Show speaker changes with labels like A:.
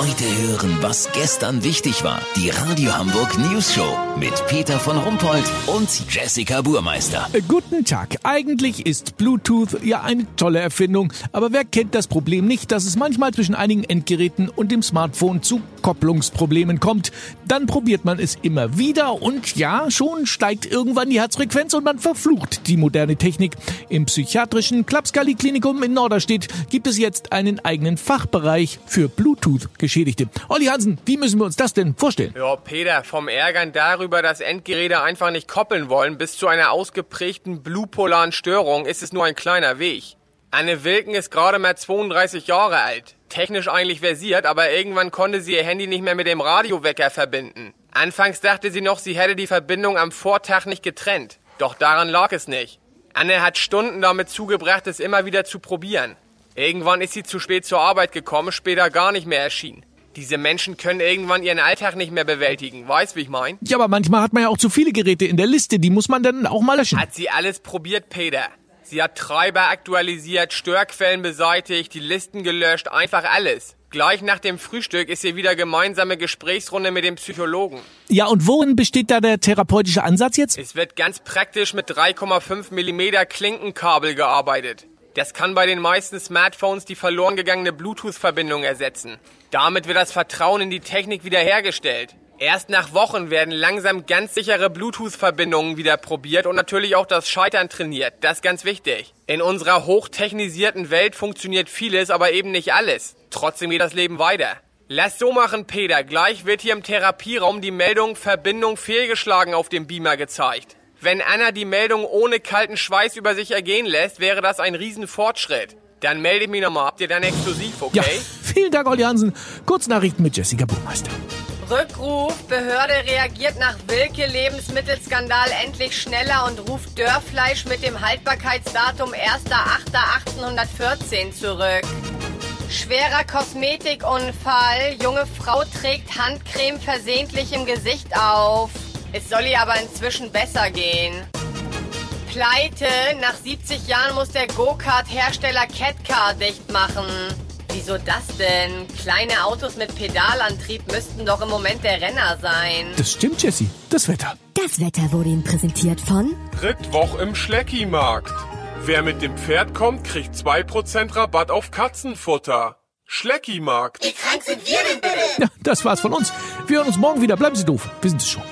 A: Heute hören, was gestern wichtig war. Die Radio Hamburg News Show mit Peter von Rumpold und Jessica Burmeister.
B: Äh, Guten Tag. Eigentlich ist Bluetooth ja eine tolle Erfindung, aber wer kennt das Problem nicht, dass es manchmal zwischen einigen Endgeräten und dem Smartphone zu Kopplungsproblemen kommt? Dann probiert man es immer wieder und ja, schon steigt irgendwann die Herzfrequenz und man verflucht die moderne Technik. Im psychiatrischen Klapskali-Klinikum in Norderstedt gibt es jetzt einen eigenen Fachbereich für Bluetooth-Geschädigte. Olli Hansen, wie müssen wir uns das denn vorstellen?
C: Ja, Peter, vom Ärgern darüber, dass Endgeräte einfach nicht koppeln wollen, bis zu einer ausgeprägten blue-polaren Störung ist es nur ein kleiner Weg. Anne Wilken ist gerade mal 32 Jahre alt. Technisch eigentlich versiert, aber irgendwann konnte sie ihr Handy nicht mehr mit dem Radiowecker verbinden. Anfangs dachte sie noch, sie hätte die Verbindung am Vortag nicht getrennt. Doch daran lag es nicht. Anne hat Stunden damit zugebracht, es immer wieder zu probieren. Irgendwann ist sie zu spät zur Arbeit gekommen, später gar nicht mehr erschienen. Diese Menschen können irgendwann ihren Alltag nicht mehr bewältigen. Weißt, wie ich mein?
B: Ja, aber manchmal hat man ja auch zu viele Geräte in der Liste, die muss man dann auch mal löschen.
C: Hat sie alles probiert, Peter. Sie hat Treiber aktualisiert, Störquellen beseitigt, die Listen gelöscht, einfach alles. Gleich nach dem Frühstück ist hier wieder gemeinsame Gesprächsrunde mit dem Psychologen.
B: Ja, und worin besteht da der therapeutische Ansatz jetzt?
C: Es wird ganz praktisch mit 3,5 mm Klinkenkabel gearbeitet. Das kann bei den meisten Smartphones die verloren gegangene Bluetooth-Verbindung ersetzen. Damit wird das Vertrauen in die Technik wiederhergestellt. Erst nach Wochen werden langsam ganz sichere Bluetooth-Verbindungen wieder probiert und natürlich auch das Scheitern trainiert. Das ist ganz wichtig. In unserer hochtechnisierten Welt funktioniert vieles, aber eben nicht alles. Trotzdem geht das Leben weiter. Lass so machen, Peter. Gleich wird hier im Therapieraum die Meldung Verbindung fehlgeschlagen auf dem Beamer gezeigt. Wenn Anna die Meldung ohne kalten Schweiß über sich ergehen lässt, wäre das ein Riesenfortschritt. Dann melde ich mich nochmal. Habt ihr dann exklusiv, okay?
B: Ja, vielen Dank, Olli Hansen. Kurznachrichten mit Jessica Burmeister.
D: Rückruf. Behörde reagiert nach Wilke Lebensmittelskandal endlich schneller und ruft Dörrfleisch mit dem Haltbarkeitsdatum 1.8.1814 zurück. Schwerer Kosmetikunfall. Junge Frau trägt Handcreme versehentlich im Gesicht auf. Es soll ihr aber inzwischen besser gehen. Pleite. Nach 70 Jahren muss der Go-Kart-Hersteller Catcar dicht machen. Wieso das denn? Kleine Autos mit Pedalantrieb müssten doch im Moment der Renner sein.
B: Das stimmt, Jessie. Das Wetter.
E: Das Wetter wurde Ihnen präsentiert von
F: Rittwoch im Schleckimarkt. Wer mit dem Pferd kommt, kriegt 2% Rabatt auf Katzenfutter. Schleckimarkt.
B: Ja, das war's von uns. Wir hören uns morgen wieder. Bleiben Sie doof. Wir sind es schon.